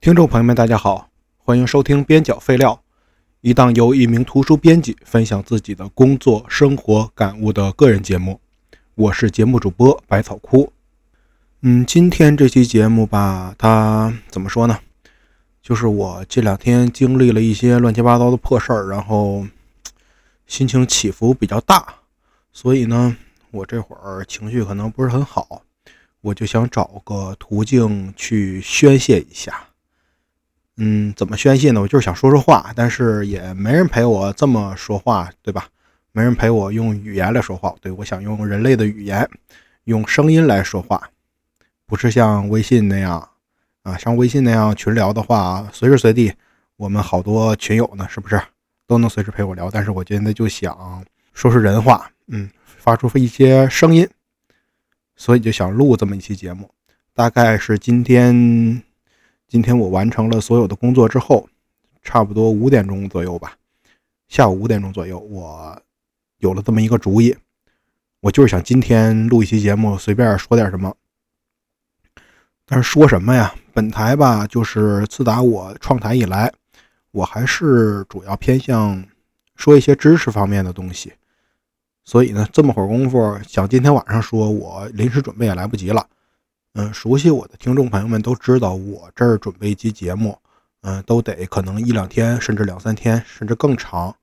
听众朋友们，大家好，欢迎收听《边角废料》，一档由一名图书编辑分享自己的工作生活感悟的个人节目。我是节目主播百草枯。嗯，今天这期节目吧，它怎么说呢？就是我这两天经历了一些乱七八糟的破事儿，然后心情起伏比较大，所以呢，我这会儿情绪可能不是很好，我就想找个途径去宣泄一下。嗯，怎么宣泄呢？我就是想说说话，但是也没人陪我这么说话，对吧？没人陪我用语言来说话，对我想用人类的语言，用声音来说话，不是像微信那样啊，像微信那样群聊的话，随时随地我们好多群友呢，是不是都能随时陪我聊？但是我现在就想说说人话，嗯，发出一些声音，所以就想录这么一期节目，大概是今天。今天我完成了所有的工作之后，差不多五点钟左右吧，下午五点钟左右，我有了这么一个主意，我就是想今天录一期节目，随便说点什么。但是说什么呀？本台吧，就是自打我创台以来，我还是主要偏向说一些知识方面的东西，所以呢，这么会儿功夫，想今天晚上说，我临时准备也来不及了。嗯，熟悉我的听众朋友们都知道，我这儿准备一期节目，嗯，都得可能一两天，甚至两三天，甚至更长，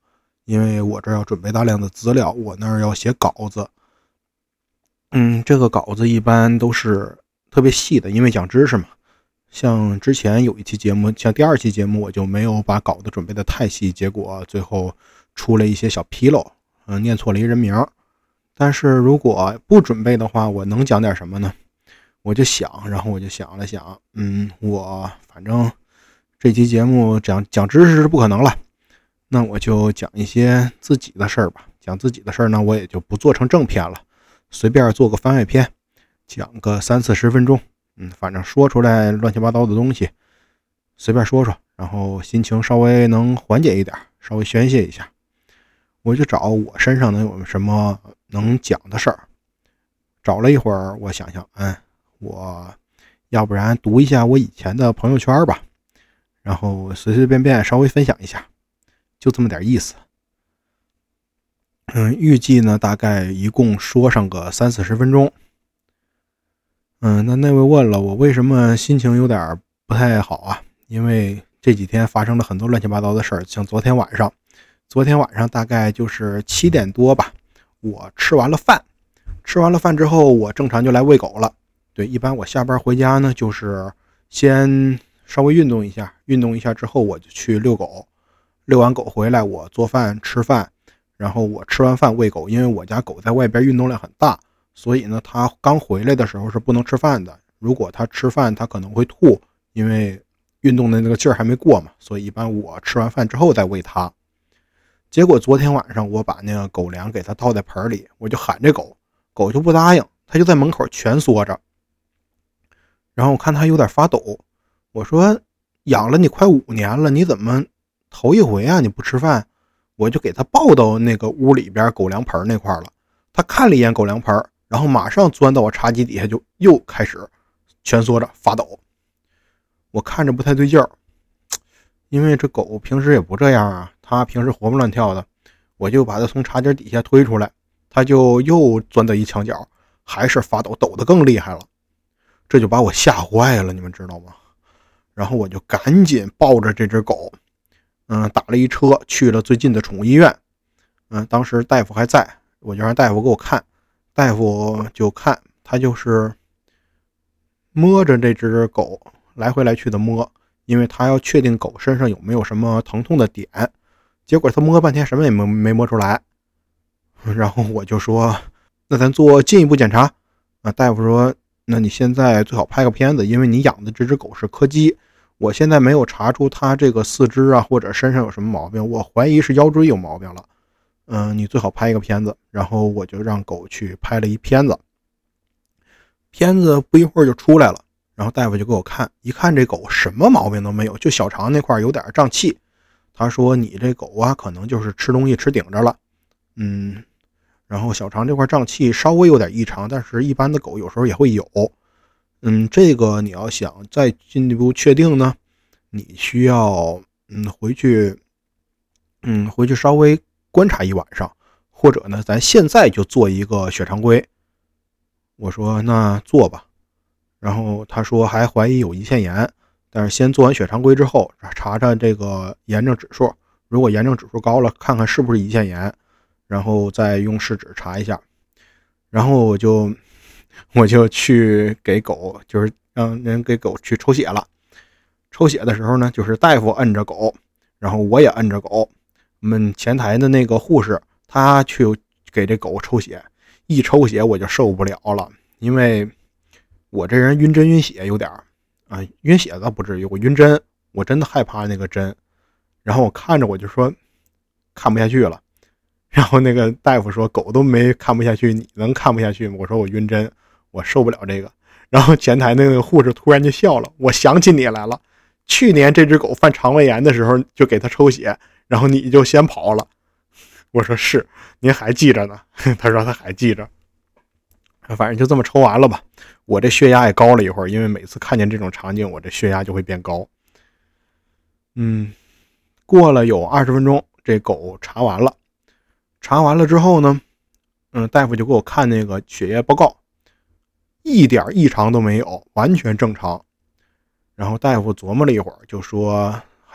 因为我这儿要准备大量的资料，我那儿要写稿子。嗯，这个稿子一般都是特别细的，因为讲知识嘛。像之前有一期节目，像第二期节目，我就没有把稿子准备的太细，结果最后出了一些小纰漏，嗯，念错了一人名。但是如果不准备的话，我能讲点什么呢？我就想，然后我就想了想，嗯，我反正这期节目讲讲知识是不可能了，那我就讲一些自己的事儿吧。讲自己的事儿呢，我也就不做成正片了，随便做个番外篇，讲个三四十分钟，嗯，反正说出来乱七八糟的东西，随便说说，然后心情稍微能缓解一点，稍微宣泄一下。我就找我身上能有什么能讲的事儿，找了一会儿，我想想，嗯。我要不然读一下我以前的朋友圈吧，然后随随便便稍微分享一下，就这么点意思。嗯，预计呢大概一共说上个三四十分钟。嗯，那那位问了我为什么心情有点不太好啊？因为这几天发生了很多乱七八糟的事儿，像昨天晚上，昨天晚上大概就是七点多吧，我吃完了饭，吃完了饭之后，我正常就来喂狗了。对，一般我下班回家呢，就是先稍微运动一下，运动一下之后我就去遛狗，遛完狗回来我做饭吃饭，然后我吃完饭喂狗，因为我家狗在外边运动量很大，所以呢它刚回来的时候是不能吃饭的。如果它吃饭，它可能会吐，因为运动的那个劲儿还没过嘛。所以一般我吃完饭之后再喂它。结果昨天晚上我把那个狗粮给它倒在盆里，我就喊这狗，狗就不答应，它就在门口蜷缩着。然后我看他有点发抖，我说：“养了你快五年了，你怎么头一回啊？你不吃饭？”我就给他抱到那个屋里边狗粮盆那块了。他看了一眼狗粮盆，然后马上钻到我茶几底下，就又开始蜷缩着发抖。我看着不太对劲儿，因为这狗平时也不这样啊，它平时活蹦乱跳的。我就把它从茶几底下推出来，它就又钻到一墙角，还是发抖，抖得更厉害了。这就把我吓坏了，你们知道吗？然后我就赶紧抱着这只狗，嗯，打了一车去了最近的宠物医院。嗯，当时大夫还在，我就让大夫给我看。大夫就看他就是摸着这只狗来回来去的摸，因为他要确定狗身上有没有什么疼痛的点。结果他摸半天什么也没没摸出来。然后我就说：“那咱做进一步检查。”啊，大夫说。那你现在最好拍个片子，因为你养的这只狗是柯基，我现在没有查出它这个四肢啊或者身上有什么毛病，我怀疑是腰椎有毛病了。嗯，你最好拍一个片子，然后我就让狗去拍了一片子，片子不一会儿就出来了，然后大夫就给我看，一看这狗什么毛病都没有，就小肠那块有点胀气。他说你这狗啊，可能就是吃东西吃顶着了，嗯。然后小肠这块胀气稍微有点异常，但是一般的狗有时候也会有。嗯，这个你要想再进一步确定呢，你需要嗯回去，嗯回去稍微观察一晚上，或者呢，咱现在就做一个血常规。我说那做吧，然后他说还怀疑有胰腺炎，但是先做完血常规之后查查这个炎症指数，如果炎症指数高了，看看是不是胰腺炎，然后再用试纸查一下。然后我就我就去给狗，就是让人给狗去抽血了。抽血的时候呢，就是大夫摁着狗，然后我也摁着狗。我们前台的那个护士，她去给这狗抽血。一抽血我就受不了了，因为我这人晕针晕血有点儿啊，晕血倒不至于，我晕针，我真的害怕那个针。然后我看着我就说看不下去了。然后那个大夫说狗都没看不下去，你能看不下去吗？我说我晕针，我受不了这个。然后前台那个护士突然就笑了，我想起你来了，去年这只狗犯肠胃炎的时候就给它抽血，然后你就先跑了。我说是，您还记着呢。他说他还记着，反正就这么抽完了吧。我这血压也高了一会儿，因为每次看见这种场景，我这血压就会变高。嗯，过了有二十分钟，这狗查完了，查完了之后呢，嗯，大夫就给我看那个血液报告，一点异常都没有，完全正常。然后大夫琢磨了一会儿，就说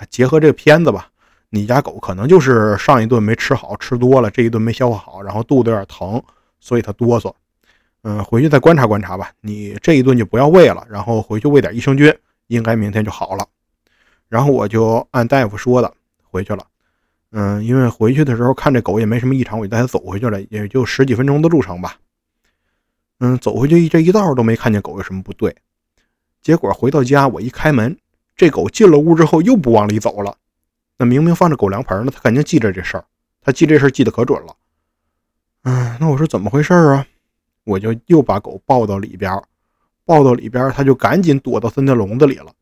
结合这个片子吧。你家狗可能就是上一顿没吃好，吃多了，这一顿没消化好，然后肚子有点疼，所以它哆嗦。嗯，回去再观察观察吧。你这一顿就不要喂了，然后回去喂点益生菌，应该明天就好了。然后我就按大夫说的回去了。嗯，因为回去的时候看这狗也没什么异常，我就带它走回去了，也就十几分钟的路程吧。嗯，走回去这一道都没看见狗有什么不对。结果回到家，我一开门，这狗进了屋之后又不往里走了。那明明放着狗粮盆呢，他肯定记着这事儿，他记这事儿记得可准了。嗯，那我说怎么回事啊？我就又把狗抱到里边，抱到里边，他就赶紧躲到他那笼子里了。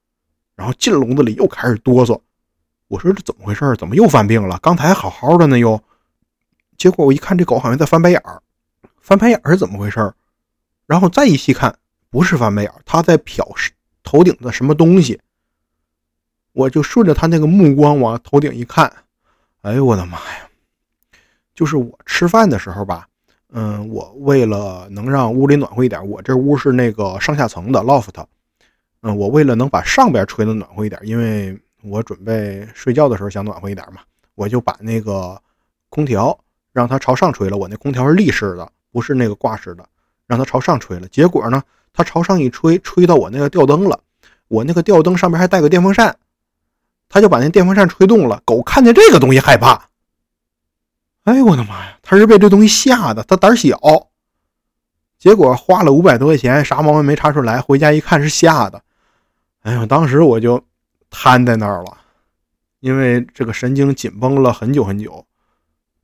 然后进笼子里又开始哆嗦。我说这怎么回事？怎么又犯病了？刚才好好的呢又。结果我一看这狗好像在翻白眼儿，翻白眼儿是怎么回事？然后再一细看，不是翻白眼儿，它在瞟头顶的什么东西。我就顺着他那个目光往头顶一看，哎呦我的妈呀！就是我吃饭的时候吧，嗯，我为了能让屋里暖和一点，我这屋是那个上下层的 loft，嗯，我为了能把上边吹的暖和一点，因为我准备睡觉的时候想暖和一点嘛，我就把那个空调让它朝上吹了。我那空调是立式的，不是那个挂式的，让它朝上吹了。结果呢，它朝上一吹，吹到我那个吊灯了，我那个吊灯上面还带个电风扇。它就把那电风扇吹动了，狗看见这个东西害怕。哎呦，我的妈呀！他是被这东西吓的，他胆小。结果花了五百多块钱，啥毛病没查出来。回家一看是吓的。哎呀，当时我就瘫在那儿了，因为这个神经紧绷了很久很久。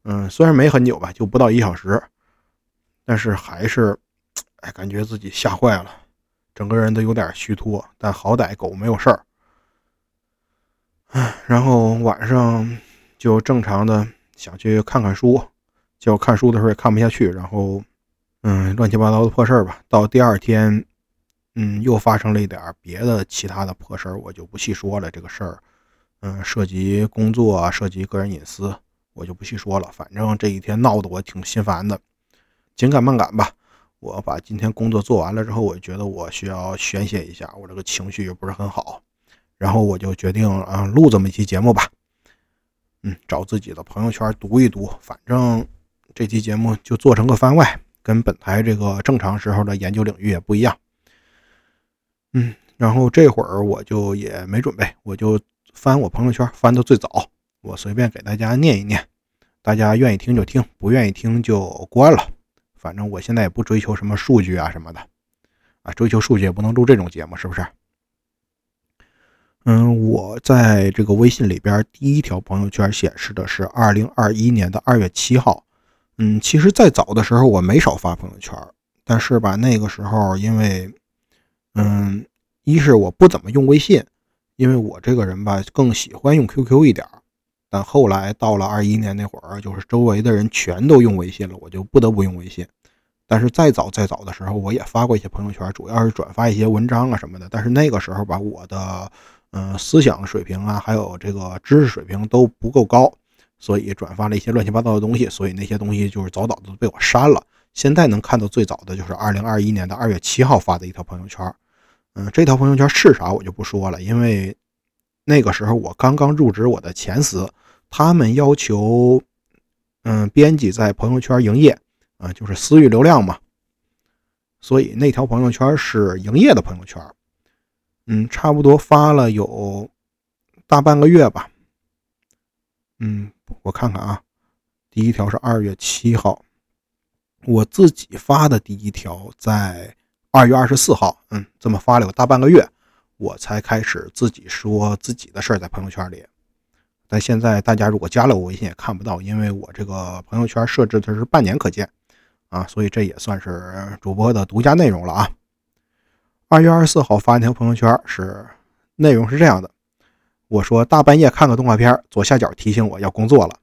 嗯，虽然没很久吧，就不到一小时，但是还是，哎，感觉自己吓坏了，整个人都有点虚脱。但好歹狗没有事儿。然后晚上就正常的想去看看书，结果看书的时候也看不下去，然后嗯，乱七八糟的破事儿吧。到第二天，嗯，又发生了一点别的其他的破事儿，我就不细说了。这个事儿，嗯，涉及工作，涉及个人隐私，我就不细说了。反正这一天闹得我挺心烦的，紧赶慢赶吧。我把今天工作做完了之后，我觉得我需要宣泄一下，我这个情绪也不是很好。然后我就决定啊，录这么一期节目吧。嗯，找自己的朋友圈读一读，反正这期节目就做成个番外，跟本台这个正常时候的研究领域也不一样。嗯，然后这会儿我就也没准备，我就翻我朋友圈，翻到最早，我随便给大家念一念，大家愿意听就听，不愿意听就关了。反正我现在也不追求什么数据啊什么的，啊，追求数据也不能录这种节目，是不是？嗯，我在这个微信里边第一条朋友圈显示的是二零二一年的二月七号。嗯，其实，在早的时候我没少发朋友圈，但是吧，那个时候因为，嗯，一是我不怎么用微信，因为我这个人吧更喜欢用 QQ 一点。但后来到了二一年那会儿，就是周围的人全都用微信了，我就不得不用微信。但是再早再早的时候，我也发过一些朋友圈，主要是转发一些文章啊什么的。但是那个时候吧，我的嗯思想水平啊，还有这个知识水平都不够高，所以转发了一些乱七八糟的东西，所以那些东西就是早早的被我删了。现在能看到最早的就是二零二一年的二月七号发的一条朋友圈，嗯，这条朋友圈是啥我就不说了，因为那个时候我刚刚入职我的前司，他们要求嗯编辑在朋友圈营业。啊，就是私域流量嘛，所以那条朋友圈是营业的朋友圈，嗯，差不多发了有大半个月吧，嗯，我看看啊，第一条是二月七号，我自己发的第一条在二月二十四号，嗯，这么发了有大半个月，我才开始自己说自己的事儿在朋友圈里，但现在大家如果加了我微信也看不到，因为我这个朋友圈设置的是半年可见。啊，所以这也算是主播的独家内容了啊。二月二十四号发一条朋友圈，是内容是这样的：我说大半夜看个动画片，左下角提醒我要工作了。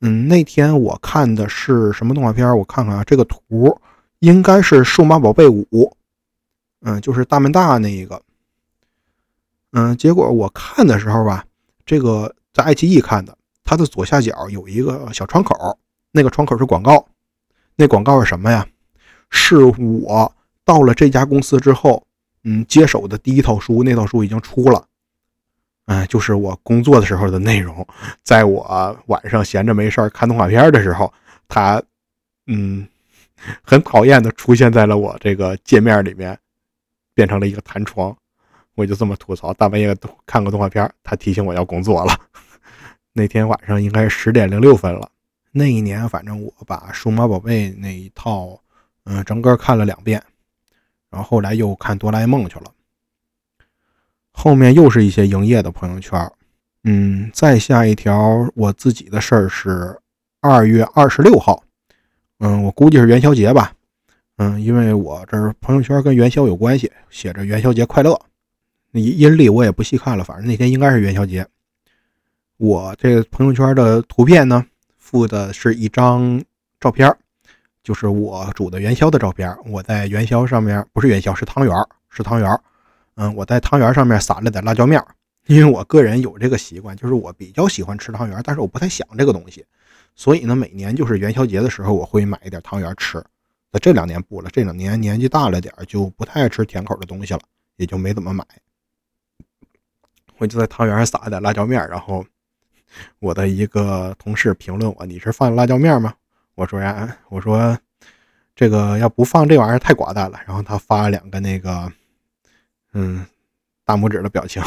嗯，那天我看的是什么动画片？我看看啊，这个图应该是《数码宝贝五》，嗯，就是大门大那一个。嗯，结果我看的时候吧，这个在爱奇艺看的，它的左下角有一个小窗口，那个窗口是广告。那广告是什么呀？是我到了这家公司之后，嗯，接手的第一套书，那套书已经出了，嗯，就是我工作的时候的内容。在我晚上闲着没事看动画片的时候，它，嗯，很讨厌的出现在了我这个界面里面，变成了一个弹窗。我就这么吐槽：大半夜看个动画片，他提醒我要工作了。那天晚上应该是十点零六分了。那一年，反正我把数码宝贝那一套，嗯，整个看了两遍，然后后来又看哆啦 A 梦去了。后面又是一些营业的朋友圈，嗯，再下一条我自己的事儿是二月二十六号，嗯，我估计是元宵节吧，嗯，因为我这朋友圈跟元宵有关系，写着元宵节快乐。那阴历我也不细看了，反正那天应该是元宵节。我这朋友圈的图片呢？附的是一张照片，就是我煮的元宵的照片。我在元宵上面，不是元宵，是汤圆是汤圆嗯，我在汤圆上面撒了点辣椒面因为我个人有这个习惯，就是我比较喜欢吃汤圆但是我不太想这个东西，所以呢，每年就是元宵节的时候，我会买一点汤圆吃。那这两年不了，这两年年纪大了点就不太爱吃甜口的东西了，也就没怎么买。我就在汤圆上撒点辣椒面然后。我的一个同事评论我：“你是放辣椒面吗？”我说：“呀，我说这个要不放这玩意儿太寡淡了。”然后他发了两个那个，嗯，大拇指的表情。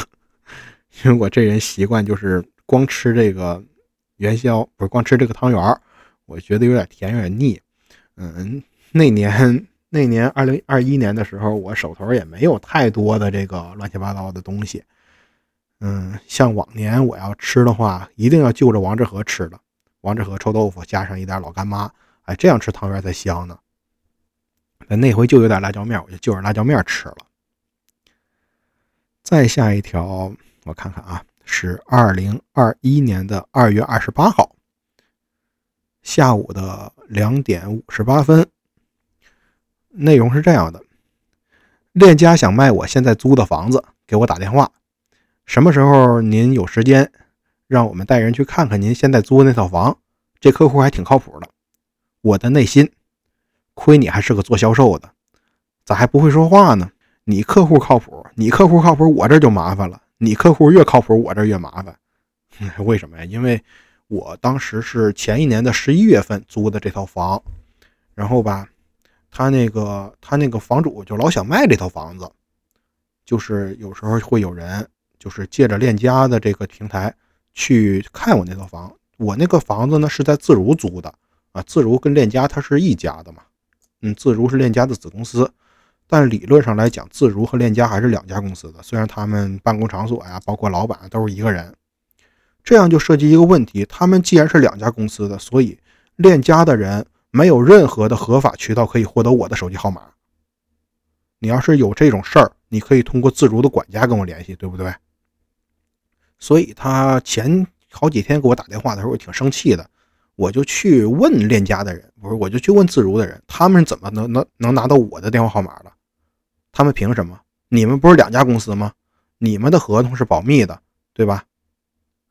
因为我这人习惯就是光吃这个元宵，不是光吃这个汤圆我觉得有点甜，有点腻。嗯，那年那年二零二一年的时候，我手头也没有太多的这个乱七八糟的东西。嗯，像往年我要吃的话，一定要就着王致和吃的，王致和臭豆腐加上一点老干妈，哎，这样吃汤圆才香呢。那那回就有点辣椒面，我就就着辣椒面吃了。再下一条，我看看啊，是二零二一年的二月二十八号下午的两点五十八分，内容是这样的：链家想卖我现在租的房子，给我打电话。什么时候您有时间，让我们带人去看看您现在租的那套房？这客户还挺靠谱的。我的内心，亏你还是个做销售的，咋还不会说话呢？你客户靠谱，你客户靠谱，我这就麻烦了。你客户越靠谱，我这越麻烦。为什么呀？因为我当时是前一年的十一月份租的这套房，然后吧，他那个他那个房主就老想卖这套房子，就是有时候会有人。就是借着链家的这个平台去看我那套房，我那个房子呢是在自如租的啊，自如跟链家它是一家的嘛，嗯，自如是链家的子公司，但理论上来讲，自如和链家还是两家公司的，虽然他们办公场所呀，包括老板都是一个人，这样就涉及一个问题，他们既然是两家公司的，所以链家的人没有任何的合法渠道可以获得我的手机号码。你要是有这种事儿，你可以通过自如的管家跟我联系，对不对？所以他前好几天给我打电话的时候，我挺生气的。我就去问链家的人，不是，我就去问自如的人，他们怎么能能能拿到我的电话号码了？他们凭什么？你们不是两家公司吗？你们的合同是保密的，对吧？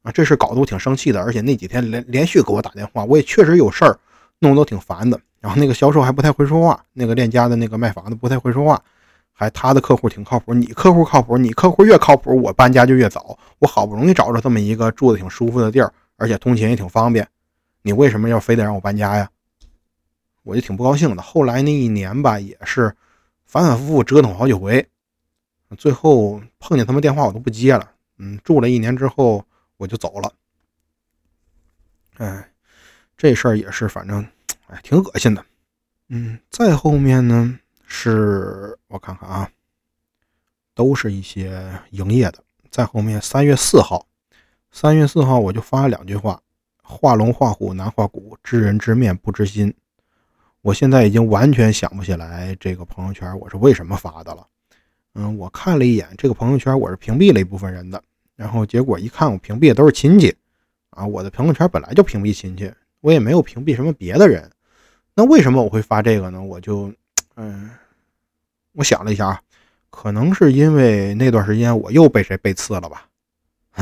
啊，这事搞得我挺生气的，而且那几天连连续给我打电话，我也确实有事儿，弄得挺烦的。然后那个销售还不太会说话，那个链家的那个卖房的不太会说话，还他的客户挺靠谱，你客户靠谱，你客户越靠谱，我搬家就越早。我好不容易找着这么一个住的挺舒服的地儿，而且通勤也挺方便，你为什么要非得让我搬家呀？我就挺不高兴的。后来那一年吧，也是反反复复折腾好几回，最后碰见他们电话我都不接了。嗯，住了一年之后我就走了。哎，这事儿也是，反正。哎，挺恶心的。嗯，再后面呢，是我看看啊，都是一些营业的。再后面，三月四号，三月四号我就发了两句话：画龙画虎难画骨，知人知面不知心。我现在已经完全想不起来这个朋友圈我是为什么发的了。嗯，我看了一眼这个朋友圈，我是屏蔽了一部分人的。然后结果一看，我屏蔽的都是亲戚啊。我的朋友圈本来就屏蔽亲戚，我也没有屏蔽什么别的人。那为什么我会发这个呢？我就，嗯，我想了一下啊，可能是因为那段时间我又被谁背刺了吧？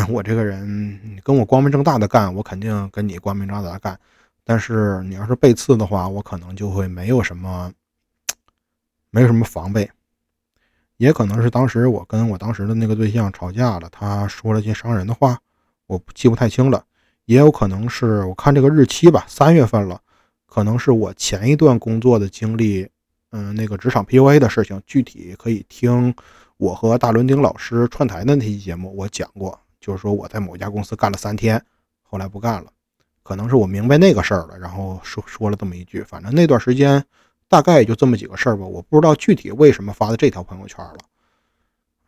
我这个人跟我光明正大的干，我肯定跟你光明正大的干。但是你要是背刺的话，我可能就会没有什么，没有什么防备。也可能是当时我跟我当时的那个对象吵架了，他说了些伤人的话，我记不太清了。也有可能是我看这个日期吧，三月份了。可能是我前一段工作的经历，嗯，那个职场 PUA 的事情，具体可以听我和大伦丁老师串台的那期节目，我讲过，就是说我在某家公司干了三天，后来不干了，可能是我明白那个事儿了，然后说说了这么一句，反正那段时间大概也就这么几个事儿吧，我不知道具体为什么发的这条朋友圈了，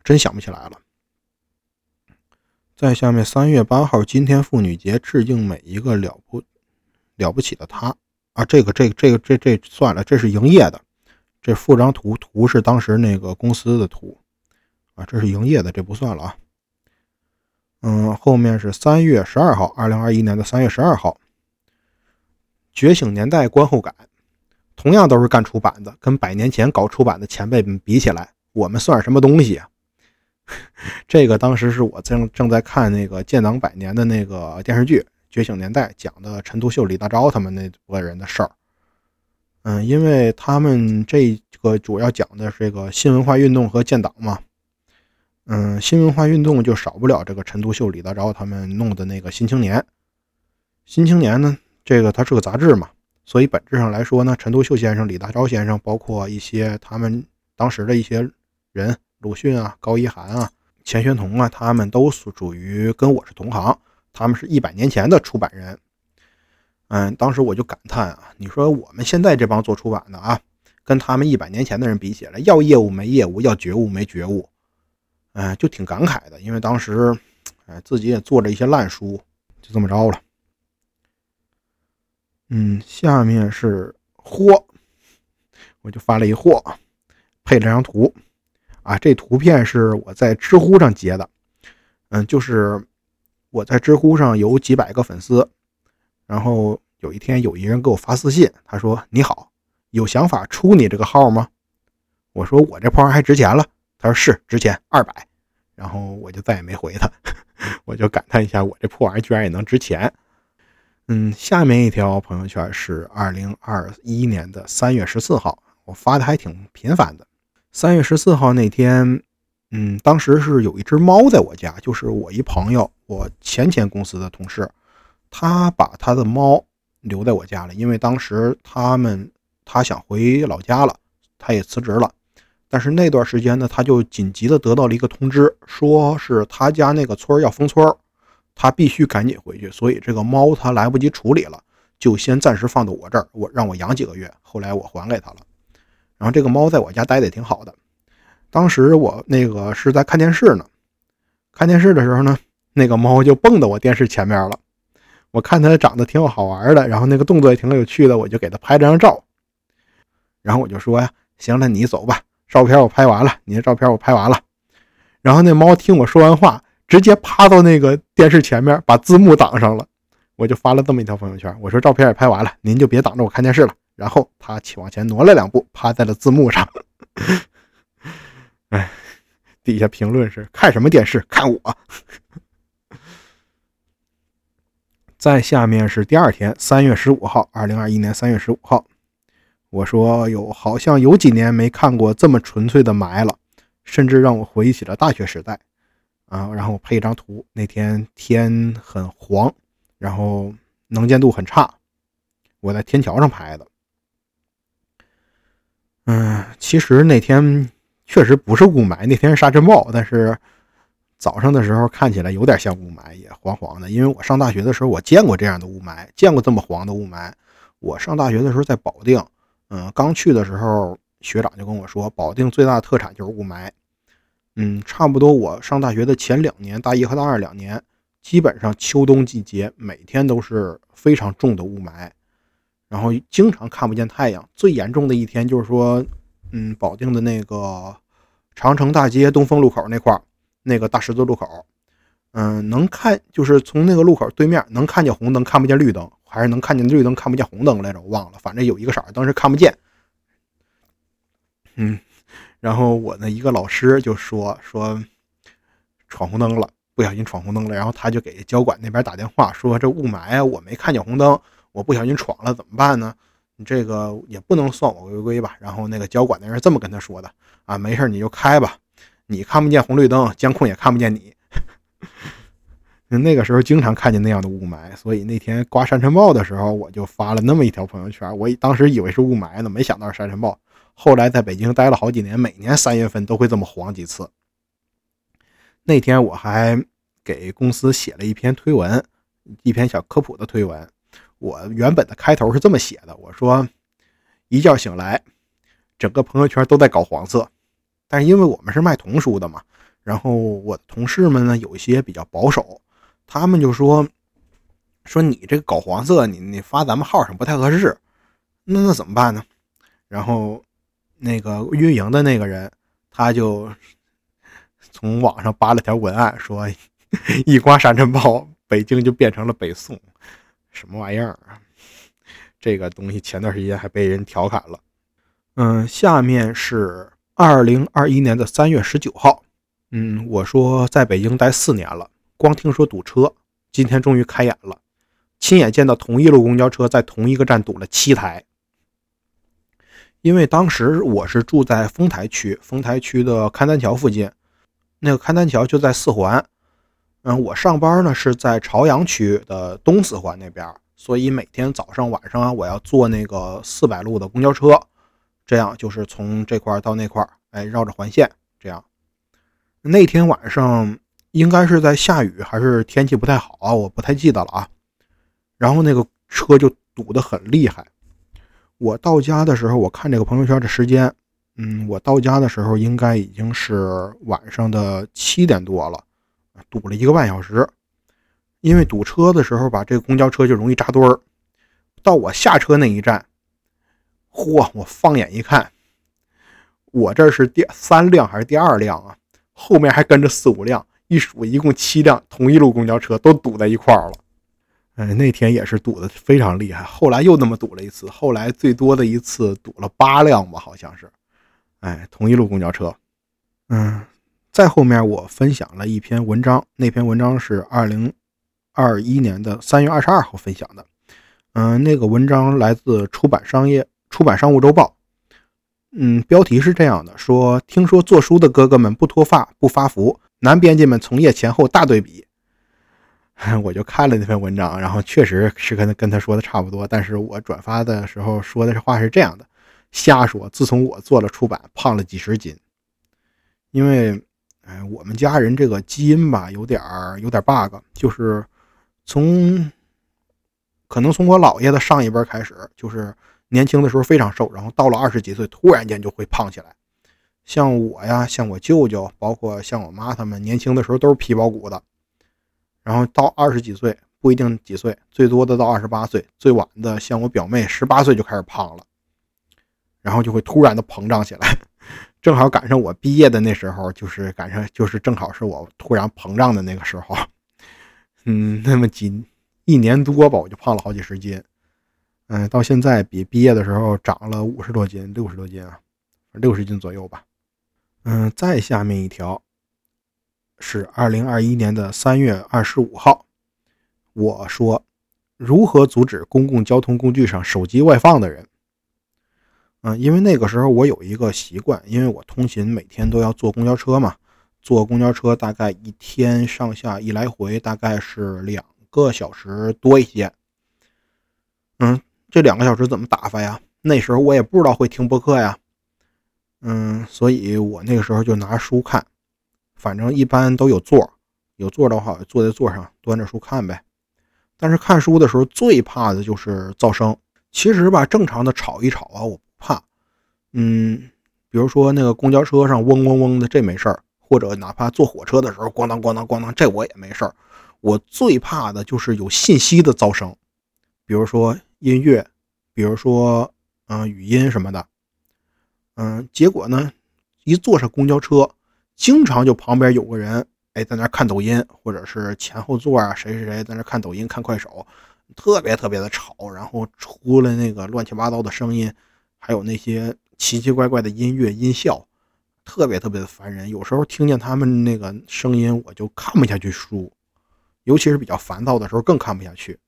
真想不起来了。在下面三月八号，今天妇女节，致敬每一个了不了不起的她。啊，这个这个这个这这算了，这是营业的，这附张图图是当时那个公司的图，啊，这是营业的，这不算了啊。嗯，后面是三月十二号，二零二一年的三月十二号，觉醒年代观后感，同样都是干出版的，跟百年前搞出版的前辈们比起来，我们算什么东西啊？这个当时是我正正在看那个建党百年的那个电视剧。觉醒年代讲的陈独秀、李大钊他们那波人的事儿，嗯，因为他们这个主要讲的是这个新文化运动和建党嘛，嗯，新文化运动就少不了这个陈独秀、李大钊他们弄的那个《新青年》。《新青年》呢，这个它是个杂志嘛，所以本质上来说呢，陈独秀先生、李大钊先生，包括一些他们当时的一些人，鲁迅啊、高一涵啊、钱玄同啊，他们都属属于跟我是同行。他们是一百年前的出版人，嗯，当时我就感叹啊，你说我们现在这帮做出版的啊，跟他们一百年前的人比起来，要业务没业务，要觉悟没觉悟，哎，就挺感慨的。因为当时，哎，自己也做着一些烂书，就这么着了。嗯，下面是嚯，我就发了一嚯，配了张图，啊，这图片是我在知乎上截的，嗯，就是。我在知乎上有几百个粉丝，然后有一天有一人给我发私信，他说：“你好，有想法出你这个号吗？”我说：“我这破玩意还值钱了。”他说：“是值钱，二百。”然后我就再也没回他，我就感叹一下，我这破玩意居然也能值钱。嗯，下面一条朋友圈是二零二一年的三月十四号，我发的还挺频繁的。三月十四号那天。嗯，当时是有一只猫在我家，就是我一朋友，我前前公司的同事，他把他的猫留在我家了，因为当时他们他想回老家了，他也辞职了，但是那段时间呢，他就紧急的得到了一个通知，说是他家那个村要封村，他必须赶紧回去，所以这个猫他来不及处理了，就先暂时放到我这儿，我让我养几个月，后来我还给他了，然后这个猫在我家待的也挺好的。当时我那个是在看电视呢，看电视的时候呢，那个猫就蹦到我电视前面了。我看它长得挺好玩的，然后那个动作也挺有趣的，我就给它拍了张照。然后我就说呀：“行了，你走吧，照片我拍完了，你的照片我拍完了。”然后那猫听我说完话，直接趴到那个电视前面，把字幕挡上了。我就发了这么一条朋友圈，我说照片也拍完了，您就别挡着我看电视了。然后他往前挪了两步，趴在了字幕上。哎，底下评论是看什么电视？看我。在下面是第二天，三月十五号，二零二一年三月十五号。我说有好像有几年没看过这么纯粹的霾了，甚至让我回忆起了大学时代。啊，然后我配一张图，那天天很黄，然后能见度很差。我在天桥上拍的。嗯，其实那天确实不是雾霾，那天是沙尘暴，但是早上的时候看起来有点像雾霾，也黄黄的。因为我上大学的时候，我见过这样的雾霾，见过这么黄的雾霾。我上大学的时候在保定，嗯，刚去的时候，学长就跟我说，保定最大的特产就是雾霾。嗯，差不多我上大学的前两年，大一和大二两年，基本上秋冬季节每天都是非常重的雾霾。然后经常看不见太阳，最严重的一天就是说，嗯，保定的那个长城大街东风路口那块儿，那个大十字路口，嗯，能看就是从那个路口对面能看见红灯，看不见绿灯，还是能看见绿灯，看不见红灯来着，我忘了，反正有一个色儿，当时看不见。嗯，然后我那一个老师就说说闯红灯了，不小心闯红灯了，然后他就给交管那边打电话说这雾霾啊，我没看见红灯。我不小心闯了怎么办呢？你这个也不能算我违规吧？然后那个交管的人这么跟他说的啊，没事你就开吧，你看不见红绿灯，监控也看不见你。那个时候经常看见那样的雾霾，所以那天刮沙尘暴的时候，我就发了那么一条朋友圈。我当时以为是雾霾呢，没想到是沙尘暴。后来在北京待了好几年，每年三月份都会这么黄几次。那天我还给公司写了一篇推文，一篇小科普的推文。我原本的开头是这么写的，我说一觉醒来，整个朋友圈都在搞黄色。但是因为我们是卖童书的嘛，然后我的同事们呢有一些比较保守，他们就说说你这个搞黄色，你你发咱们号上不太合适。那那怎么办呢？然后那个运营的那个人他就从网上扒了条文案，说 一刮沙尘暴，北京就变成了北宋。什么玩意儿啊？这个东西前段时间还被人调侃了。嗯，下面是二零二一年的三月十九号。嗯，我说在北京待四年了，光听说堵车，今天终于开眼了，亲眼见到同一路公交车在同一个站堵了七台。因为当时我是住在丰台区，丰台区的勘丹桥附近，那个勘丹桥就在四环。嗯，我上班呢是在朝阳区的东四环那边，所以每天早上晚上啊，我要坐那个四百路的公交车，这样就是从这块到那块，哎，绕着环线这样。那天晚上应该是在下雨还是天气不太好啊，我不太记得了啊。然后那个车就堵得很厉害。我到家的时候，我看这个朋友圈的时间，嗯，我到家的时候应该已经是晚上的七点多了。堵了一个半小时，因为堵车的时候吧，这个公交车就容易扎堆儿。到我下车那一站，嚯！我放眼一看，我这是第三辆还是第二辆啊？后面还跟着四五辆，一数一共七辆同一路公交车都堵在一块儿了。哎，那天也是堵得非常厉害。后来又那么堵了一次，后来最多的一次堵了八辆吧，好像是。哎，同一路公交车，嗯。再后面，我分享了一篇文章，那篇文章是二零二一年的三月二十二号分享的。嗯，那个文章来自出版商业出版商务周报。嗯，标题是这样的：说听说做书的哥哥们不脱发不发福，男编辑们从业前后大对比。我就看了那篇文章，然后确实是跟跟他说的差不多，但是我转发的时候说的话是这样的：瞎说，自从我做了出版，胖了几十斤，因为。哎，我们家人这个基因吧，有点儿有点 bug，就是从可能从我姥爷的上一辈开始，就是年轻的时候非常瘦，然后到了二十几岁，突然间就会胖起来。像我呀，像我舅舅，包括像我妈他们，年轻的时候都是皮包骨的，然后到二十几岁不一定几岁，最多的到二十八岁，最晚的像我表妹十八岁就开始胖了，然后就会突然的膨胀起来。正好赶上我毕业的那时候，就是赶上，就是正好是我突然膨胀的那个时候。嗯，那么几一年多吧，我就胖了好几十斤。嗯，到现在比毕业的时候长了五十多斤，六十多斤啊，六十斤左右吧。嗯，再下面一条是二零二一年的三月二十五号，我说如何阻止公共交通工具上手机外放的人。嗯，因为那个时候我有一个习惯，因为我通勤每天都要坐公交车嘛，坐公交车大概一天上下一来回大概是两个小时多一些。嗯，这两个小时怎么打发呀？那时候我也不知道会听播客呀。嗯，所以我那个时候就拿书看，反正一般都有座，有座的话坐在座上端着书看呗。但是看书的时候最怕的就是噪声。其实吧，正常的吵一吵啊，我不。怕，嗯，比如说那个公交车上嗡嗡嗡的，这没事儿；或者哪怕坐火车的时候咣当咣当咣当，这我也没事儿。我最怕的就是有信息的噪声，比如说音乐，比如说嗯语音什么的。嗯，结果呢，一坐上公交车，经常就旁边有个人哎在那看抖音，或者是前后座啊谁谁谁在那看抖音看快手，特别特别的吵，然后出了那个乱七八糟的声音。还有那些奇奇怪怪的音乐音效，特别特别的烦人。有时候听见他们那个声音，我就看不下去书，尤其是比较烦躁的时候更看不下去。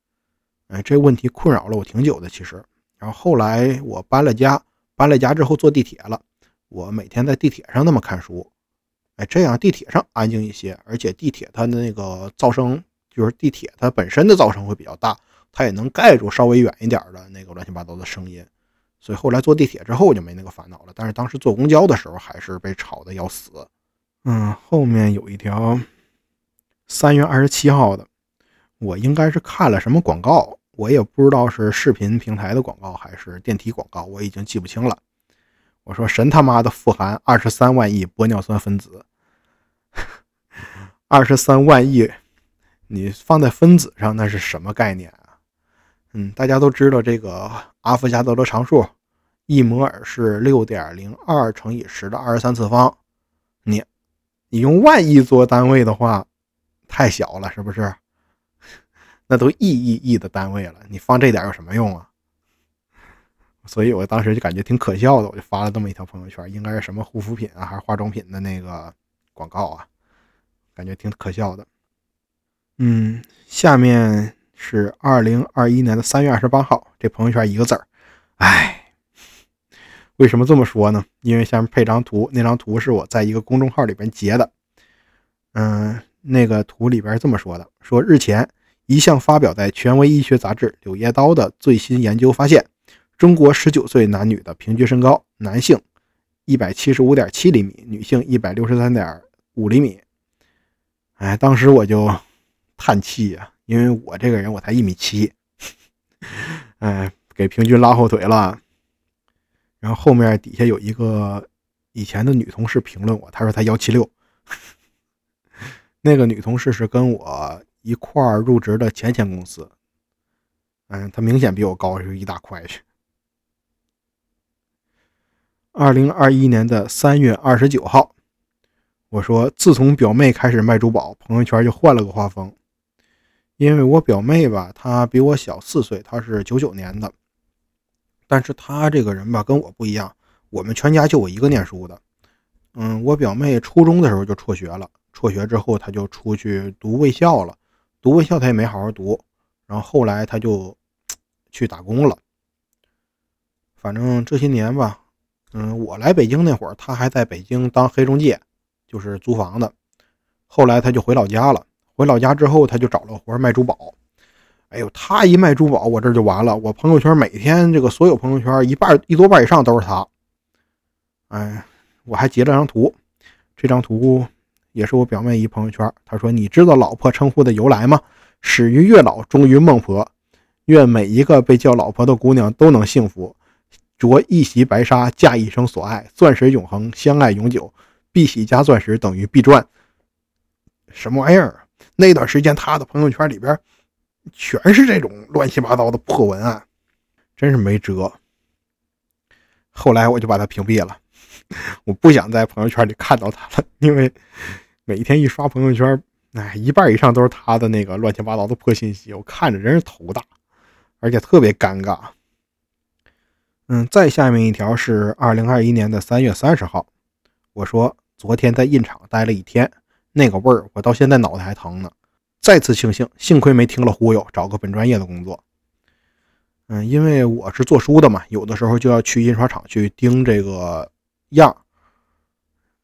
哎，这问题困扰了我挺久的，其实。然后后来我搬了家，搬了家之后坐地铁了，我每天在地铁上那么看书，哎，这样地铁上安静一些，而且地铁它的那个噪声，就是地铁它本身的噪声会比较大，它也能盖住稍微远一点的那个乱七八糟的声音。所以后来坐地铁之后就没那个烦恼了，但是当时坐公交的时候还是被吵得要死。嗯，后面有一条三月二十七号的，我应该是看了什么广告，我也不知道是视频平台的广告还是电梯广告，我已经记不清了。我说神他妈的富含二十三万亿玻尿酸分子，二十三万亿，你放在分子上那是什么概念啊？嗯，大家都知道这个阿伏加德罗常数，一摩尔是六点零二乘以十的二十三次方。你，你用万亿做单位的话，太小了，是不是？那都亿亿亿的单位了，你放这点有什么用啊？所以我当时就感觉挺可笑的，我就发了这么一条朋友圈，应该是什么护肤品啊，还是化妆品的那个广告啊？感觉挺可笑的。嗯，下面。是二零二一年的三月二十八号，这朋友圈一个字儿，哎，为什么这么说呢？因为下面配张图，那张图是我在一个公众号里边截的，嗯，那个图里边这么说的：说日前一项发表在权威医学杂志《柳叶刀》的最新研究发现，中国十九岁男女的平均身高，男性一百七十五点七厘米，女性一百六十三点五厘米。哎，当时我就叹气呀。因为我这个人我才一米七，哎，给平均拉后腿了。然后后面底下有一个以前的女同事评论我，她说她幺七六。那个女同事是跟我一块儿入职的前前公司，嗯，他明显比我高是一大块去。二零二一年的三月二十九号，我说自从表妹开始卖珠宝，朋友圈就换了个画风。因为我表妹吧，她比我小四岁，她是九九年的。但是她这个人吧，跟我不一样。我们全家就我一个念书的。嗯，我表妹初中的时候就辍学了，辍学之后她就出去读卫校了。读卫校他也没好好读，然后后来他就 去打工了。反正这些年吧，嗯，我来北京那会儿，他还在北京当黑中介，就是租房的。后来他就回老家了。回老家之后，他就找了活卖珠宝。哎呦，他一卖珠宝，我这就完了。我朋友圈每天这个所有朋友圈一半一多半以上都是他。哎，我还截了张图，这张图也是我表妹一朋友圈。他说：“你知道老婆称呼的由来吗？始于月老，终于孟婆。愿每一个被叫老婆的姑娘都能幸福，着一袭白纱，嫁一生所爱，钻石永恒，相爱永久。碧玺加钻石等于必赚。什么玩意儿？”那段时间，他的朋友圈里边全是这种乱七八糟的破文案，真是没辙。后来我就把他屏蔽了，我不想在朋友圈里看到他了，因为每天一刷朋友圈，哎，一半以上都是他的那个乱七八糟的破信息，我看着真是头大，而且特别尴尬。嗯，再下面一条是二零二一年的三月三十号，我说昨天在印厂待了一天，那个味儿我到现在脑袋还疼呢。再次庆幸，幸亏没听了忽悠，找个本专业的工作。嗯，因为我是做书的嘛，有的时候就要去印刷厂去盯这个样，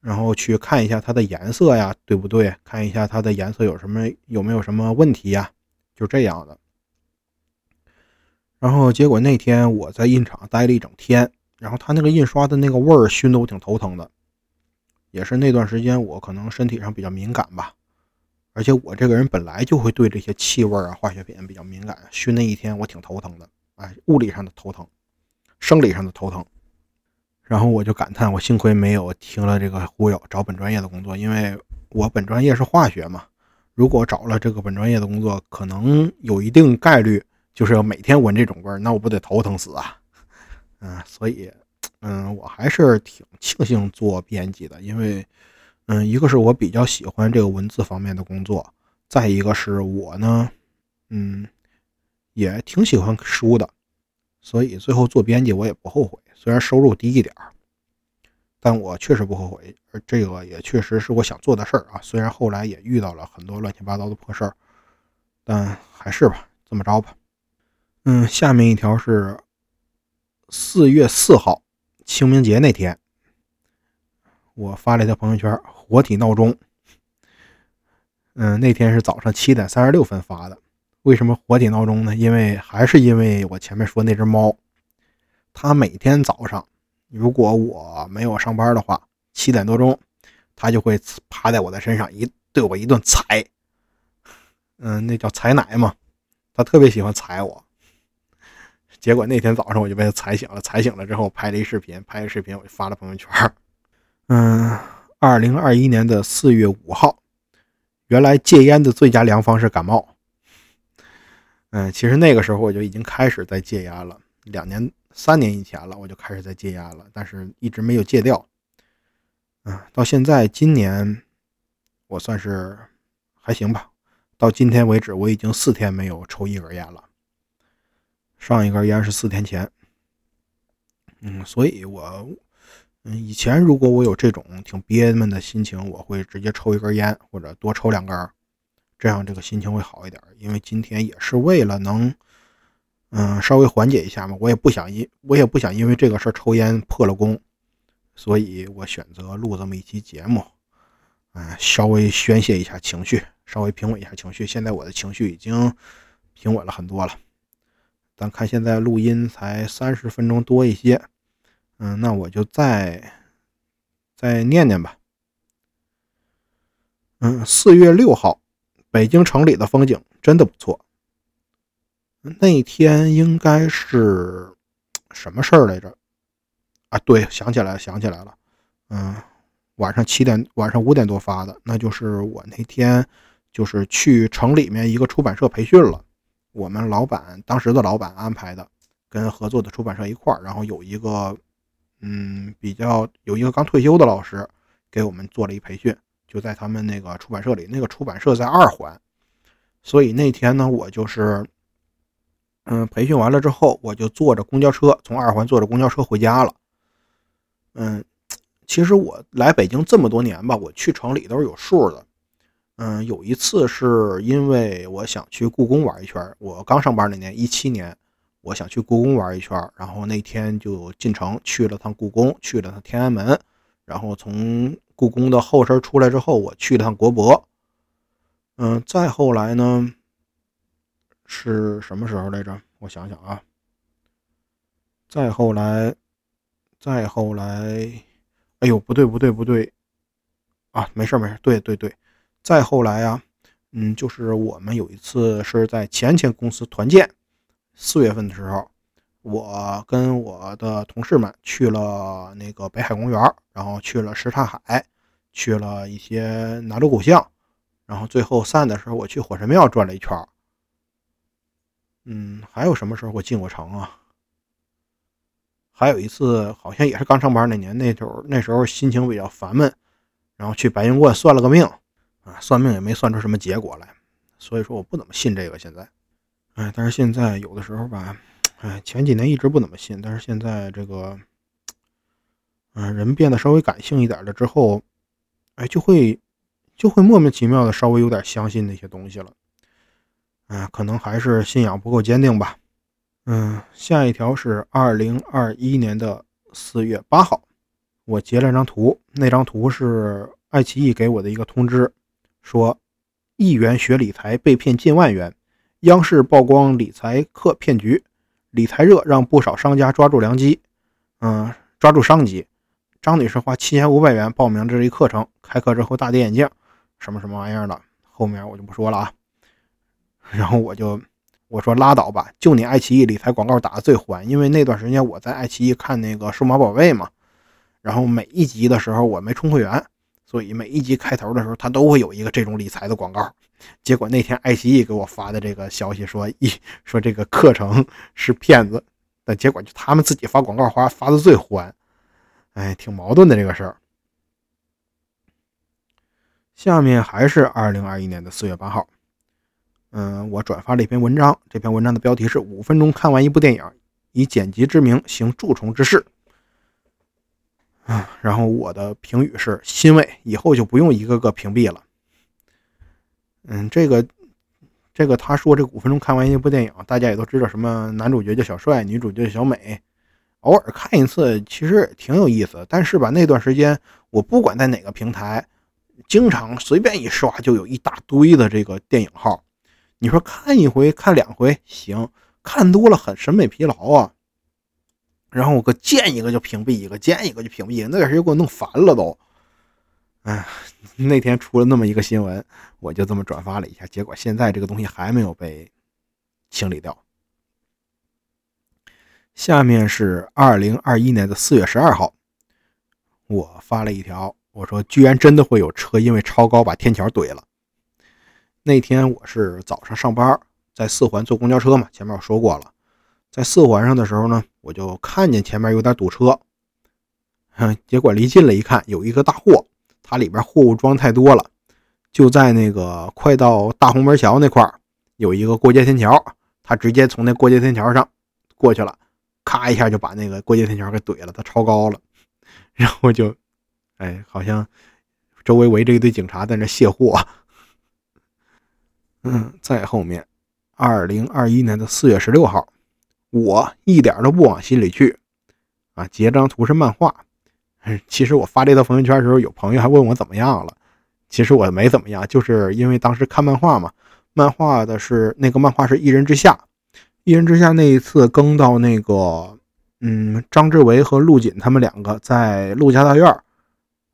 然后去看一下它的颜色呀，对不对？看一下它的颜色有什么有没有什么问题呀？就这样的。然后结果那天我在印厂待了一整天，然后他那个印刷的那个味儿熏得我挺头疼的，也是那段时间我可能身体上比较敏感吧，而且我这个人本来就会对这些气味啊、化学品比较敏感，熏那一天我挺头疼的，哎，物理上的头疼，生理上的头疼。然后我就感叹，我幸亏没有听了这个忽悠找本专业的工作，因为我本专业是化学嘛，如果找了这个本专业的工作，可能有一定概率。就是要每天闻这种味儿，那我不得头疼死啊！嗯，所以，嗯，我还是挺庆幸做编辑的，因为，嗯，一个是我比较喜欢这个文字方面的工作，再一个是我呢，嗯，也挺喜欢书的，所以最后做编辑我也不后悔。虽然收入低一点儿，但我确实不后悔，而这个也确实是我想做的事儿啊。虽然后来也遇到了很多乱七八糟的破事儿，但还是吧，这么着吧。嗯，下面一条是四月四号清明节那天，我发了一条朋友圈，活体闹钟。嗯，那天是早上七点三十六分发的。为什么活体闹钟呢？因为还是因为我前面说那只猫，他每天早上，如果我没有上班的话，七点多钟，他就会趴在我的身上一对我一顿踩。嗯，那叫踩奶嘛，他特别喜欢踩我。结果那天早上我就被他踩醒了，踩醒了之后拍了一视频，拍一视频我就发了朋友圈。嗯，二零二一年的四月五号，原来戒烟的最佳良方是感冒。嗯，其实那个时候我就已经开始在戒烟了，两年、三年以前了，我就开始在戒烟了，但是一直没有戒掉。嗯，到现在今年我算是还行吧，到今天为止我已经四天没有抽一根烟了。上一根烟是四天前，嗯，所以我，嗯，以前如果我有这种挺憋闷的心情，我会直接抽一根烟，或者多抽两根，这样这个心情会好一点。因为今天也是为了能，嗯，稍微缓解一下嘛，我也不想因我也不想因为这个事抽烟破了功，所以我选择录这么一期节目，嗯，稍微宣泄一下情绪，稍微平稳一下情绪。现在我的情绪已经平稳了很多了。咱看现在录音才三十分钟多一些，嗯，那我就再再念念吧。嗯，四月六号，北京城里的风景真的不错。那天应该是什么事儿来着？啊，对，想起来，想起来了。嗯，晚上七点，晚上五点多发的，那就是我那天就是去城里面一个出版社培训了。我们老板当时的老板安排的，跟合作的出版社一块儿，然后有一个，嗯，比较有一个刚退休的老师给我们做了一培训，就在他们那个出版社里。那个出版社在二环，所以那天呢，我就是，嗯，培训完了之后，我就坐着公交车从二环坐着公交车回家了。嗯，其实我来北京这么多年吧，我去城里都是有数的。嗯，有一次是因为我想去故宫玩一圈我刚上班那年，一七年，我想去故宫玩一圈然后那天就进城去了趟故宫，去了趟天安门，然后从故宫的后身出来之后，我去了趟国博。嗯，再后来呢，是什么时候来着？我想想啊，再后来，再后来，哎呦，不对不对不对，啊，没事没事，对对对。再后来啊，嗯，就是我们有一次是在前前公司团建，四月份的时候，我跟我的同事们去了那个北海公园，然后去了什刹海，去了一些南锣鼓巷，然后最后散的时候，我去火神庙转了一圈。嗯，还有什么时候我进过城啊？还有一次好像也是刚上班那年，那时候那时候心情比较烦闷，然后去白云观算了个命。啊，算命也没算出什么结果来，所以说我不怎么信这个现在。哎，但是现在有的时候吧，哎，前几年一直不怎么信，但是现在这个，嗯，人变得稍微感性一点了之后，哎，就会就会莫名其妙的稍微有点相信那些东西了。嗯，可能还是信仰不够坚定吧。嗯，下一条是二零二一年的四月八号，我截了张图，那张图是爱奇艺给我的一个通知，说一元学理财被骗近万元，央视曝光理财课骗局，理财热让不少商家抓住良机。嗯，抓住商机。张女士花七千五百元报名这一课程，开课之后大跌眼镜，什么什么玩意儿的，后面我就不说了啊。然后我就我说拉倒吧，就你爱奇艺理财广告打的最欢，因为那段时间我在爱奇艺看那个数码宝贝嘛，然后每一集的时候我没充会员，所以每一集开头的时候它都会有一个这种理财的广告。结果那天爱奇艺给我发的这个消息说一说这个课程是骗子，但结果就他们自己发广告发发的最欢，哎，挺矛盾的这个事儿。下面还是二零二一年的四月八号。嗯，我转发了一篇文章，这篇文章的标题是“五分钟看完一部电影，以剪辑之名行蛀虫之事”。啊，然后我的评语是欣慰，以后就不用一个个屏蔽了。嗯，这个，这个他说这五分钟看完一部电影，大家也都知道，什么男主角叫小帅，女主角叫小美，偶尔看一次其实挺有意思。但是吧，那段时间我不管在哪个平台，经常随便一刷就有一大堆的这个电影号。你说看一回看两回行，看多了很审美疲劳啊。然后我个见一个就屏蔽一个，见一个就屏蔽一个，那点事就给我弄烦了都。哎，那天出了那么一个新闻，我就这么转发了一下，结果现在这个东西还没有被清理掉。下面是二零二一年的四月十二号，我发了一条，我说居然真的会有车因为超高把天桥怼了。那天我是早上上班，在四环坐公交车嘛，前面我说过了，在四环上的时候呢，我就看见前面有点堵车，哼，结果离近了一看，有一个大货，它里边货物装太多了，就在那个快到大红门桥那块有一个过街天桥，他直接从那过街天桥上过去了，咔一下就把那个过街天桥给怼了，它超高了，然后就，哎，好像周围围着一堆警察在那卸货。嗯，在后面，二零二一年的四月十六号，我一点都不往心里去啊。截张图是漫画，其实我发这条朋友圈的时候，有朋友还问我怎么样了。其实我没怎么样，就是因为当时看漫画嘛。漫画的是那个漫画是《一人之下》，《一人之下》那一次更到那个，嗯，张志伟和陆锦他们两个在陆家大院，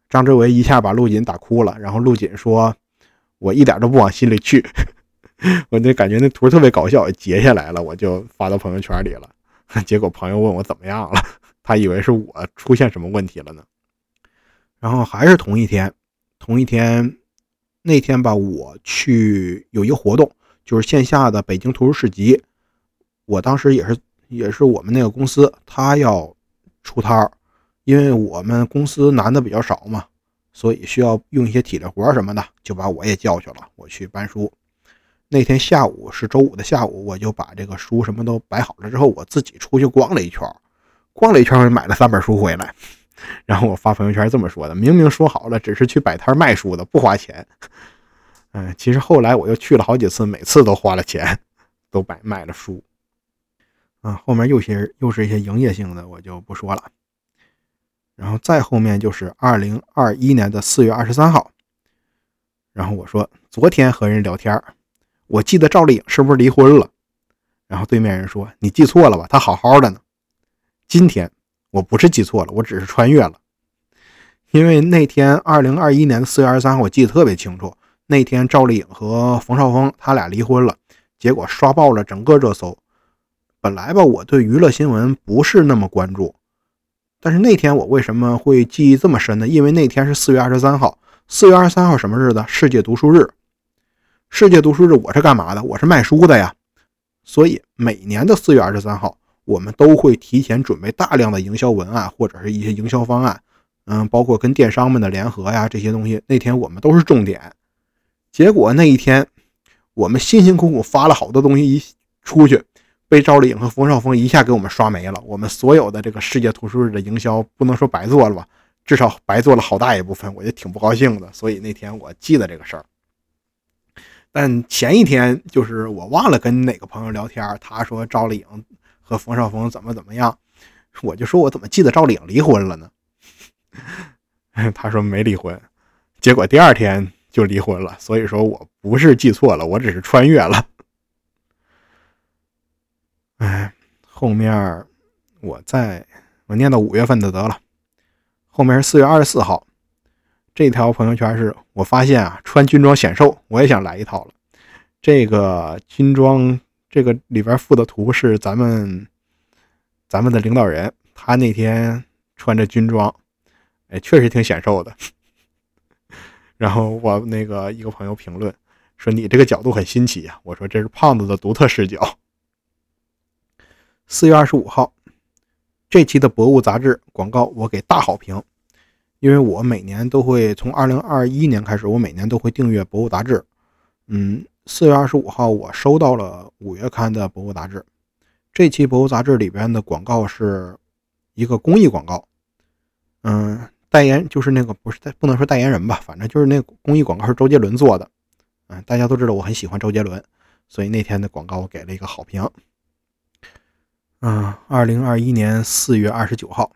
张志伟一下把陆锦打哭了，然后陆锦说：“我一点都不往心里去。”我就感觉那图特别搞笑，截下来了，我就发到朋友圈里了。结果朋友问我怎么样了，他以为是我出现什么问题了呢。然后还是同一天，同一天那天吧，我去有一个活动，就是线下的北京图书市集。我当时也是也是我们那个公司，他要出摊儿，因为我们公司男的比较少嘛，所以需要用一些体力活什么的，就把我也叫去了，我去搬书。那天下午是周五的下午，我就把这个书什么都摆好了之后，我自己出去逛了一圈，逛了一圈，我买了三本书回来。然后我发朋友圈这么说的：明明说好了只是去摆摊卖书的，不花钱。嗯，其实后来我又去了好几次，每次都花了钱，都摆卖了书。啊，后面又些又是一些营业性的，我就不说了。然后再后面就是二零二一年的四月二十三号，然后我说昨天和人聊天我记得赵丽颖是不是离婚了？然后对面人说：“你记错了吧，她好好的呢。”今天我不是记错了，我只是穿越了。因为那天二零二一年的四月二十三号，我记得特别清楚。那天赵丽颖和冯绍峰他俩离婚了，结果刷爆了整个热搜。本来吧，我对娱乐新闻不是那么关注，但是那天我为什么会记忆这么深呢？因为那天是四月二十三号。四月二十三号什么日子？世界读书日。世界读书日，我是干嘛的？我是卖书的呀。所以每年的四月二十三号，我们都会提前准备大量的营销文案或者是一些营销方案，嗯，包括跟电商们的联合呀这些东西。那天我们都是重点。结果那一天，我们辛辛苦苦发了好多东西一出去，被赵丽颖和冯绍峰一下给我们刷没了。我们所有的这个世界图书日的营销，不能说白做了吧，至少白做了好大一部分，我就挺不高兴的。所以那天我记得这个事儿。但前一天就是我忘了跟哪个朋友聊天，他说赵丽颖和冯绍峰怎么怎么样，我就说我怎么记得赵丽颖离婚了呢？他说没离婚，结果第二天就离婚了。所以说我不是记错了，我只是穿越了。哎，后面我在我念到五月份的得了，后面是四月二十四号。这条朋友圈是我发现啊，穿军装显瘦，我也想来一套了。这个军装，这个里边附的图是咱们咱们的领导人，他那天穿着军装，哎，确实挺显瘦的。然后我那个一个朋友评论说：“你这个角度很新奇呀。”我说：“这是胖子的独特视角。”四月二十五号，这期的博物杂志广告我给大好评。因为我每年都会从二零二一年开始，我每年都会订阅《博物》杂志。嗯，四月二十五号，我收到了五月刊的《博物》杂志。这期《博物》杂志里边的广告是一个公益广告。嗯，代言就是那个不是代，不能说代言人吧，反正就是那公益广告是周杰伦做的。嗯，大家都知道我很喜欢周杰伦，所以那天的广告我给了一个好评。嗯，二零二一年四月二十九号。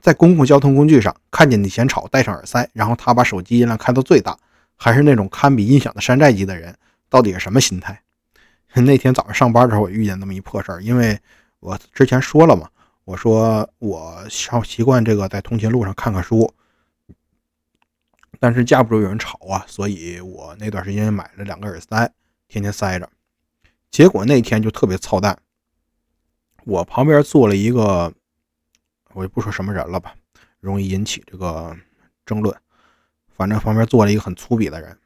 在公共交通工具上看见你嫌吵，戴上耳塞，然后他把手机音量开到最大，还是那种堪比音响的山寨机的人，到底是什么心态？那天早上上班的时候，我遇见那么一破事儿，因为我之前说了嘛，我说我上习惯这个在通勤路上看看书，但是架不住有人吵啊，所以我那段时间买了两个耳塞，天天塞着。结果那天就特别操蛋，我旁边坐了一个。我就不说什么人了吧，容易引起这个争论。反正旁边坐了一个很粗鄙的人，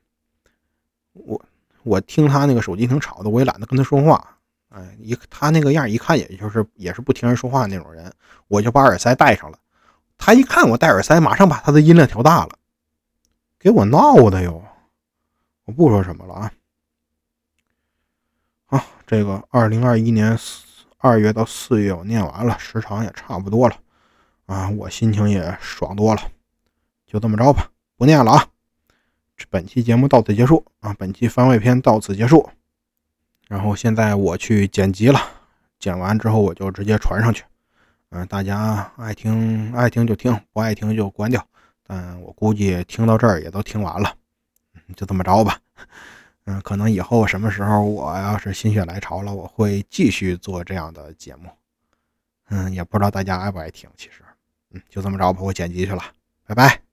我我听他那个手机挺吵的，我也懒得跟他说话。哎，一他那个样，一看也就是也是不听人说话那种人，我就把耳塞戴上了。他一看我戴耳塞，马上把他的音量调大了，给我闹的哟！我不说什么了啊。好，这个二零二一年四二月到四月我念完了，时长也差不多了。啊，我心情也爽多了，就这么着吧，不念了啊。本期节目到此结束啊，本期番外篇到此结束。然后现在我去剪辑了，剪完之后我就直接传上去。嗯，大家爱听爱听就听，不爱听就关掉。但我估计听到这儿也都听完了，就这么着吧。嗯，可能以后什么时候我要是心血来潮了，我会继续做这样的节目。嗯，也不知道大家爱不爱听，其实。嗯，就这么着吧，我剪辑去了，拜拜。